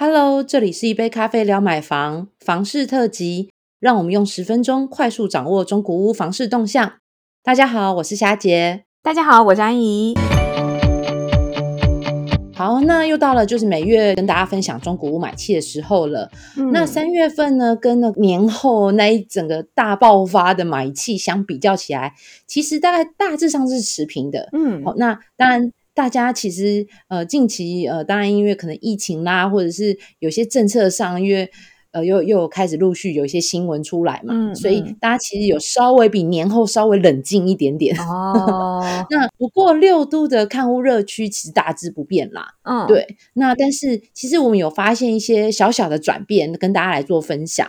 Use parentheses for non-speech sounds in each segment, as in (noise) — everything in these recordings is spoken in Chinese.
Hello，这里是一杯咖啡聊买房房市特辑，让我们用十分钟快速掌握中古屋房市动向。大家好，我是霞姐。大家好，我是安怡。好，那又到了就是每月跟大家分享中古屋买气的时候了。那三月份呢，跟那年后那一整个大爆发的买气相比较起来，其实大概大致上是持平的。嗯，好，那当然。大家其实呃近期呃当然因为可能疫情啦，或者是有些政策上，因为呃又又开始陆续有一些新闻出来嘛，所以大家其实有稍微比年后稍微冷静一点点。哦，(laughs) 那不过六都的看屋热区其实大致不变啦。嗯，对。那但是其实我们有发现一些小小的转变，跟大家来做分享。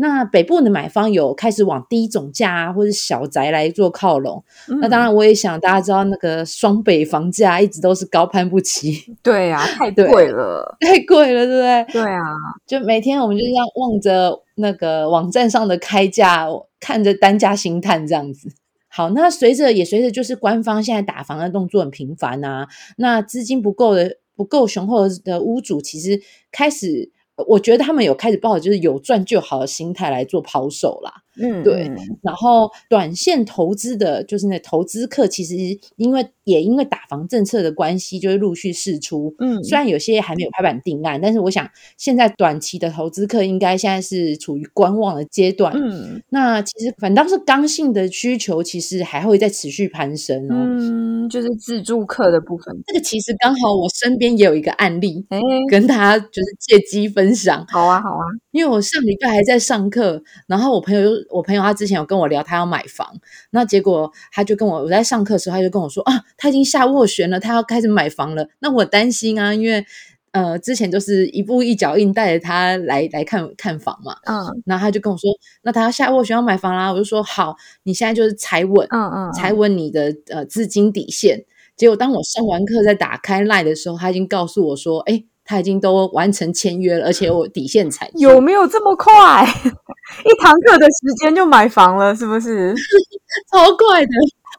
那北部的买方有开始往低总价啊，或者小宅来做靠拢。那当然，我也想大家知道，那个双北房价一直都是高攀不起。(laughs) 对啊，太贵了，太贵了，对不对？对啊，就每天我们就这样望着那个网站上的开价，看着单价心叹这样子。好，那随着也随着就是官方现在打房的动作很频繁啊，那资金不够的不够雄厚的屋主，其实开始。我觉得他们有开始抱着就是有赚就好的心态来做抛售啦。嗯，对。然后短线投资的，就是那投资客，其实因为也因为打房政策的关系，就是陆续释出。嗯，虽然有些还没有拍板定案，但是我想现在短期的投资客应该现在是处于观望的阶段。嗯，那其实反倒是刚性的需求，其实还会再持续攀升哦。嗯，就是自助客的部分，这个其实刚好我身边也有一个案例，跟大家就是借机分享。好啊，好啊，因为我上礼拜还在上课，然后我朋友又。我朋友他之前有跟我聊，他要买房，那结果他就跟我我在上课的时候，他就跟我说啊，他已经下斡旋了，他要开始买房了。那我担心啊，因为呃之前就是一步一脚印带着他来来看看房嘛，嗯，然后他就跟我说，那他要下斡旋要买房啦，我就说好，你现在就是踩稳，嗯嗯，踩稳你的呃资金底线。结果当我上完课再打开 line 的时候，他已经告诉我说，哎。他已经都完成签约了，而且我底线才有没有这么快？(laughs) 一堂课的时间就买房了，是不是？(laughs) 超快的。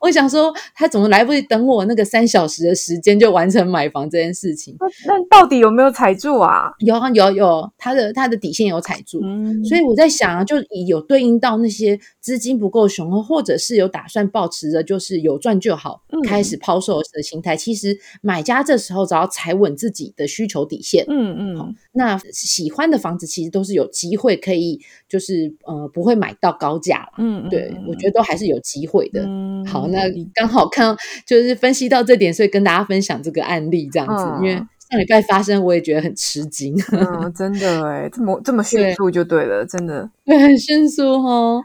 我想说，他怎么来不及等我那个三小时的时间就完成买房这件事情？那到底有没有踩住啊？有啊，有有，他的他的底线有踩住，所以我在想啊，就有对应到那些资金不够雄厚，或者是有打算保持着，就是有赚就好，开始抛售的心态。其实买家这时候只要踩稳自己的需求底线，嗯嗯，那喜欢的房子其实都是有机会可以，就是呃不会买到高价了。嗯，对我觉得都还是有机会的。好。那刚好看，就是分析到这点，所以跟大家分享这个案例这样子。因为上礼拜发生，我也觉得很吃惊。嗯，真的哎，这么这么迅速就对了，真的对，很迅速哦。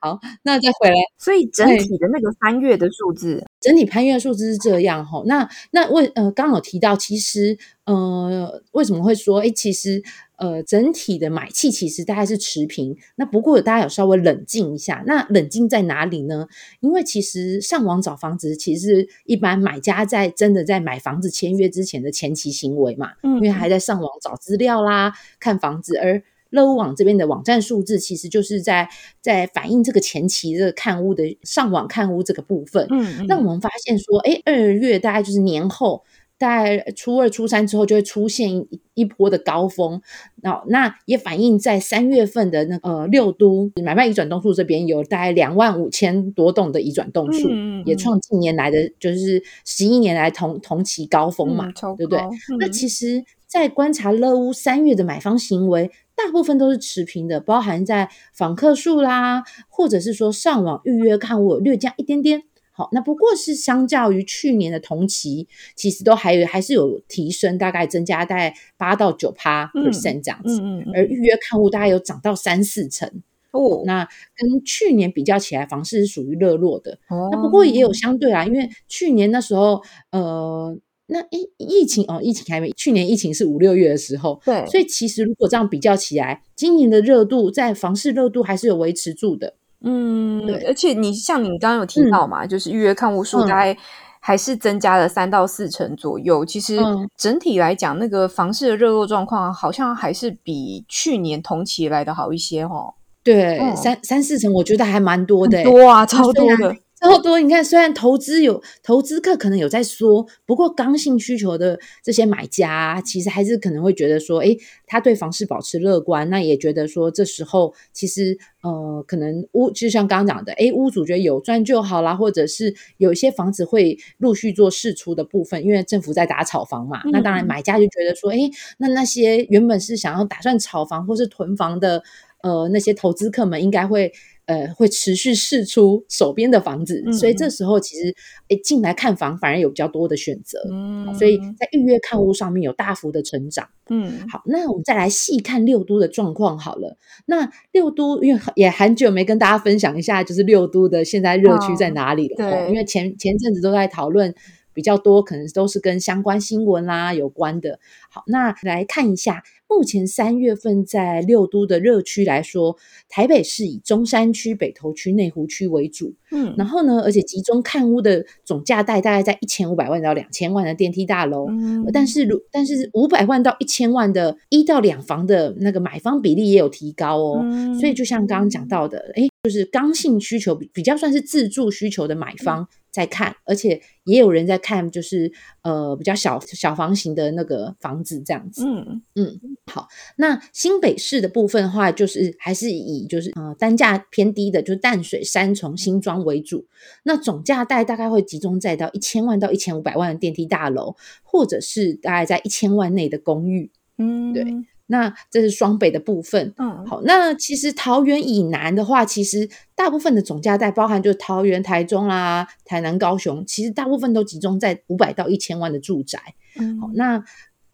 好，那再回来，所以整体的那个三月的数字，整体攀月数字是这样哈。那那为呃，刚好提到，其实呃，为什么会说哎，其实。呃，整体的买气其实大概是持平。那不过大家有稍微冷静一下，那冷静在哪里呢？因为其实上网找房子，其实一般买家在真的在买房子签约之前的前期行为嘛，因为还在上网找资料啦、看房子。而乐屋网这边的网站数字，其实就是在在反映这个前期的看屋的上网看屋这个部分。嗯，那我们发现说，哎，二月大概就是年后。在初二、初三之后，就会出现一一波的高峰。那那也反映在三月份的那呃六都买卖移转动数这边有大概两万五千多栋的移转动数，也创近年来的就是十一年来同同期高峰嘛，对不对？那其实，在观察乐屋三月的买方行为，大部分都是持平的，包含在访客数啦，或者是说上网预约看我略降一点点。好，那不过是相较于去年的同期，其实都还有还是有提升，大概增加大概八到九趴 percent 这样子。嗯嗯。而预约看护大概有涨到三四成哦。那跟去年比较起来，房市是属于热络的。哦。那不过也有相对啊，因为去年那时候，呃，那疫疫情哦，疫情还没，去年疫情是五六月的时候。对。所以其实如果这样比较起来，今年的热度在房市热度还是有维持住的。嗯，对，而且你像你刚刚有提到嘛，就是预约看屋数大概还是增加了三到四成左右。其实整体来讲，那个房市的热络状况好像还是比去年同期来的好一些哦。对，三三四成，我觉得还蛮多的，多啊，超多的。超多。你看，虽然投资有投资客可能有在说，不过刚性需求的这些买家，其实还是可能会觉得说，哎，他对房市保持乐观，那也觉得说，这时候其实呃，可能屋就像刚刚讲的，哎，屋主觉得有赚就好啦，或者是有一些房子会陆续做释出的部分，因为政府在打炒房嘛，那当然买家就觉得说，哎，那那些原本是想要打算炒房或是囤房的。呃，那些投资客们应该会呃会持续试出手边的房子，所以这时候其实诶进来看房反而有比较多的选择，嗯，所以在预约看屋上面有大幅的成长，嗯，好，那我们再来细看六都的状况好了。那六都因为也很久没跟大家分享一下，就是六都的现在热区在哪里了，对，因为前前阵子都在讨论。比较多可能都是跟相关新闻啦有关的。好，那来看一下，目前三月份在六都的热区来说，台北市以中山区、北投区、内湖区为主。嗯，然后呢，而且集中看屋的总价带大概在一千五百万到两千万的电梯大楼。嗯，但是如但是五百万到一千万的一到两房的那个买方比例也有提高哦。嗯，所以就像刚刚讲到的，哎，就是刚性需求比较算是自住需求的买方。在看，而且也有人在看，就是呃比较小小房型的那个房子这样子。嗯嗯，好，那新北市的部分的话，就是还是以就是呃单价偏低的，就是淡水、三重、新庄为主。那总价带大概会集中在到一千万到一千五百万的电梯大楼，或者是大概在一千万内的公寓。嗯，对。那这是双北的部分，嗯，好，那其实桃园以南的话，其实大部分的总价带包含就是桃园、台中啦、台南、高雄，其实大部分都集中在五百到一千万的住宅，嗯，好，那。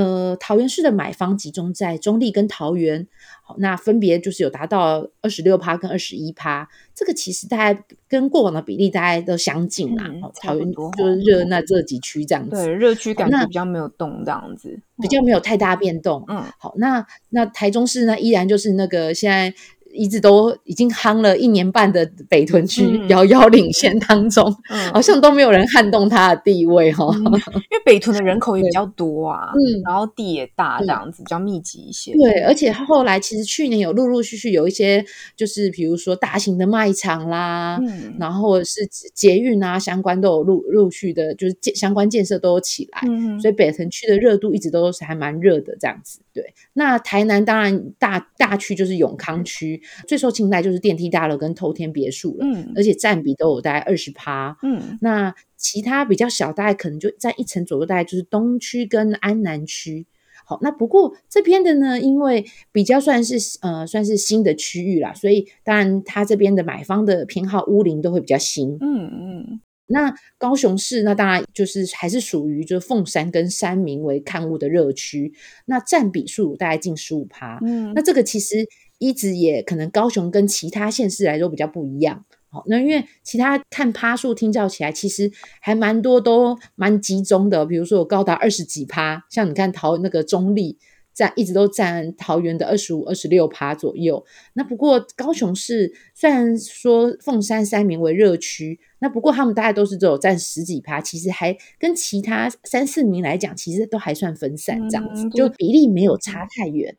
呃，桃园市的买方集中在中立跟桃园，好，那分别就是有达到二十六趴跟二十一趴，这个其实大概跟过往的比例大概都相近啦。桃园就是热那这几区这样子，对，热区感觉比较没有动这样子，比较没有太大变动。嗯，好，那那台中市呢，依然就是那个现在。一直都已经夯了一年半的北屯区遥遥领先当中，好像都没有人撼动它的地位哈。因为北屯的人口也比较多啊，嗯，然后地也大，这样子比较密集一些。对，而且后来其实去年有陆陆续续有一些，就是比如说大型的卖场啦，嗯，然后是捷运啊相关都有陆陆续的，就是建相关建设都有起来，嗯，所以北屯区的热度一直都是还蛮热的这样子。对，那台南当然大大区就是永康区，最受青睐就是电梯大楼跟透天别墅了，嗯，而且占比都有大概二十趴，嗯，那其他比较小，大概可能就占一层左右，大概就是东区跟安南区。好，那不过这边的呢，因为比较算是呃算是新的区域啦，所以当然它这边的买方的偏好屋龄都会比较新，嗯嗯。那高雄市，那当然就是还是属于就是凤山跟山明为看物的热区，那占比数大概近十五趴。嗯，那这个其实一直也可能高雄跟其他县市来说比较不一样。好，那因为其他看趴数听叫起来，其实还蛮多都蛮集中的，比如说有高达二十几趴，像你看桃那个中立。占一直都占桃园的二十五、二十六趴左右。那不过高雄市虽然说凤山三名为热区，那不过他们大概都是只有占十几趴，其实还跟其他三四名来讲，其实都还算分散这样子，就比例没有差太远，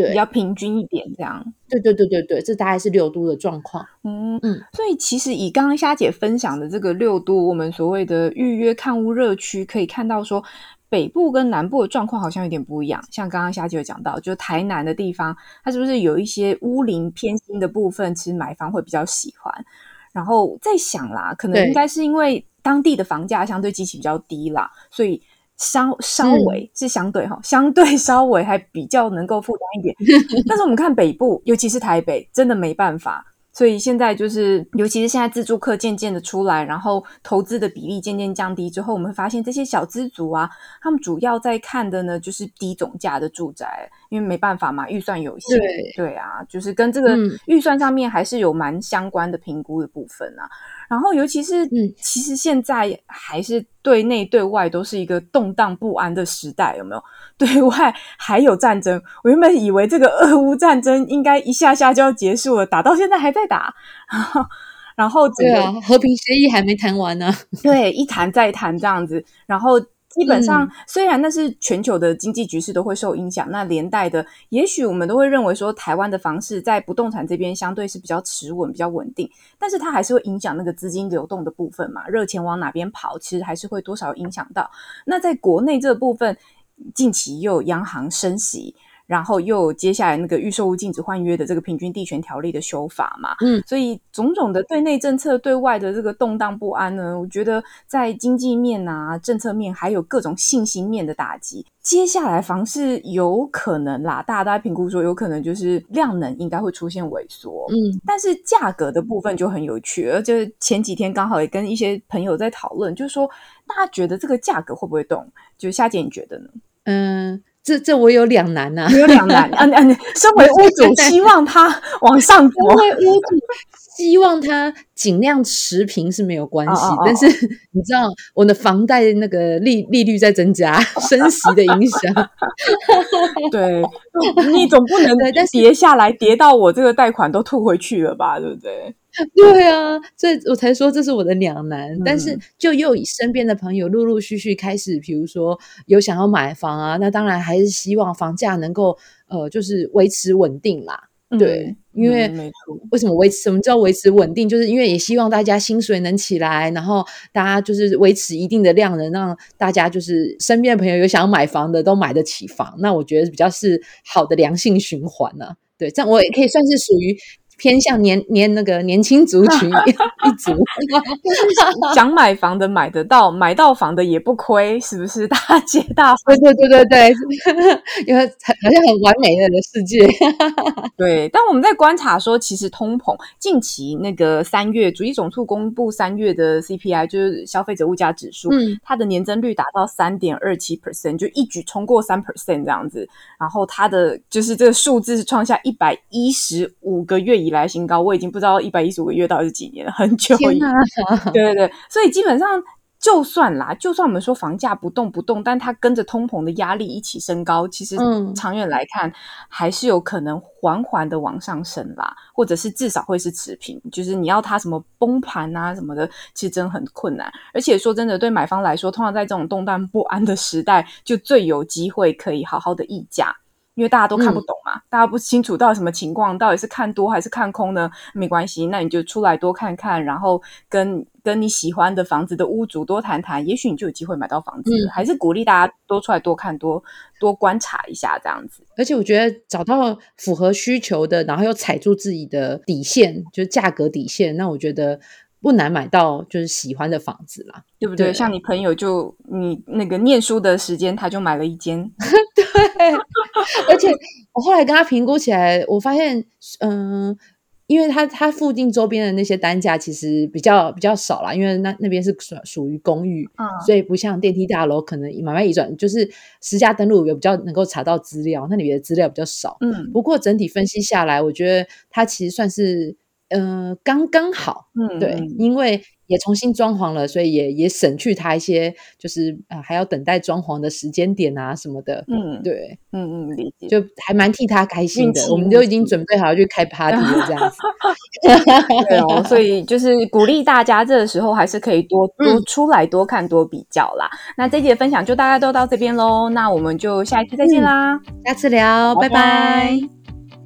对，比较平均一点这样。对对对对对，这大概是六度的状况。嗯嗯，所以其实以刚刚虾姐分享的这个六度，我们所谓的预约看屋热区，可以看到说。北部跟南部的状况好像有点不一样，像刚刚夏姐有讲到，就台南的地方，它是不是有一些屋龄偏新的部分，其实买方会比较喜欢。然后在想啦，可能应该是因为当地的房价相对机器比较低啦，所以稍稍微是相对哈，相对稍微还比较能够负担一点。(laughs) 但是我们看北部，尤其是台北，真的没办法。所以现在就是，尤其是现在自助客渐渐的出来，然后投资的比例渐渐降低之后，我们发现这些小资族啊，他们主要在看的呢，就是低总价的住宅，因为没办法嘛，预算有限。对对啊，就是跟这个预算上面还是有蛮相关的评估的部分啊。然后，尤其是，嗯，其实现在还是对内对外都是一个动荡不安的时代，有没有？对外还有战争，我原本以为这个俄乌战争应该一下下就要结束了，打到现在还在打，(laughs) 然后，然后，对啊，和平协议还没谈完呢。(laughs) 对，一谈再谈这样子，然后基本上虽然那是全球的经济局势都会受影响，那连带的，也许我们都会认为说，台湾的房市在不动产这边相对是比较持稳、比较稳定，但是它还是会影响那个资金流动的部分嘛，热钱往哪边跑，其实还是会多少影响到。那在国内这部分，近期又有央行升息。然后又接下来那个预售物禁止换约的这个平均地权条例的修法嘛，嗯，所以种种的对内政策、对外的这个动荡不安呢，我觉得在经济面啊、政策面还有各种信心面的打击，接下来房市有可能啦，大家都在评估说有可能就是量能应该会出现萎缩，嗯，但是价格的部分就很有趣，而且前几天刚好也跟一些朋友在讨论，就是说大家觉得这个价格会不会动？就夏姐你觉得呢？嗯。这这我有两难呐，有两难啊！啊，你 (laughs) 身为屋主，希望它往上走；身为屋主，希望它尽量持平是没有关系。但是你知道，我的房贷那个利利率在增加，升息的影响。对，(laughs) 你总不能跌下来，跌到我这个贷款都吐回去了吧？对不对？(laughs) 对啊，所以我才说这是我的两难。但是就又以身边的朋友陆陆续续开始，比如说有想要买房啊，那当然还是希望房价能够呃，就是维持稳定啦。对，因为为什么维持？什么叫维持稳定？就是因为也希望大家薪水能起来，然后大家就是维持一定的量能，让大家就是身边的朋友有想要买房的都买得起房。那我觉得比较是好的良性循环呢。对，这样我也可以算是属于。偏向年年那个年轻族群一 (laughs) 族，想买房的买得到，买到房的也不亏，是不是？大姐大对对对对对，因为好像很完美的世界。对，但我们在观察说，其实通膨近期那个三月，主义总处公布三月的 CPI，就是消费者物价指数，嗯，它的年增率达到三点二七 percent，就一举冲过三 percent 这样子。然后它的就是这个数字是创下一百一十五个月以。来新高，我已经不知道一百一十五个月到底是几年了，很久。天哪！对对对，所以基本上就算啦，就算我们说房价不动不动，但它跟着通膨的压力一起升高，其实长远来看还是有可能缓缓的往上升啦，或者是至少会是持平。就是你要它什么崩盘啊什么的，其实真的很困难。而且说真的，对买方来说，通常在这种动荡不安的时代，就最有机会可以好好的议价。因为大家都看不懂嘛，大家不清楚到底什么情况，到底是看多还是看空呢？没关系，那你就出来多看看，然后跟跟你喜欢的房子的屋主多谈谈，也许你就有机会买到房子。还是鼓励大家多出来多看多多观察一下这样子。而且我觉得找到符合需求的，然后又踩住自己的底线，就是价格底线，那我觉得。不难买到就是喜欢的房子啦，对不对？像你朋友就你那个念书的时间，他就买了一间，(laughs) 对。而且我后来跟他评估起来，我发现，嗯，因为他他附近周边的那些单价其实比较比较少啦，因为那那边是属属于公寓，所以不像电梯大楼，可能买卖移转就是实价登录有比较能够查到资料，那里面的资料比较少。嗯，不过整体分析下来，我觉得他其实算是。嗯，刚刚好，嗯，对，因为也重新装潢了，所以也也省去他一些，就是啊，还要等待装潢的时间点啊什么的，嗯，对，嗯嗯，理解，就还蛮替他开心的，我们就已经准备好要去开 (laughs) party 了，这样子，对哦，所 (laughs) 以就是鼓励大家这个时候还是可以多多出来多看多比较啦。那这节分享就大家都到这边喽，那我们就下一次再见啦，下次聊，拜拜。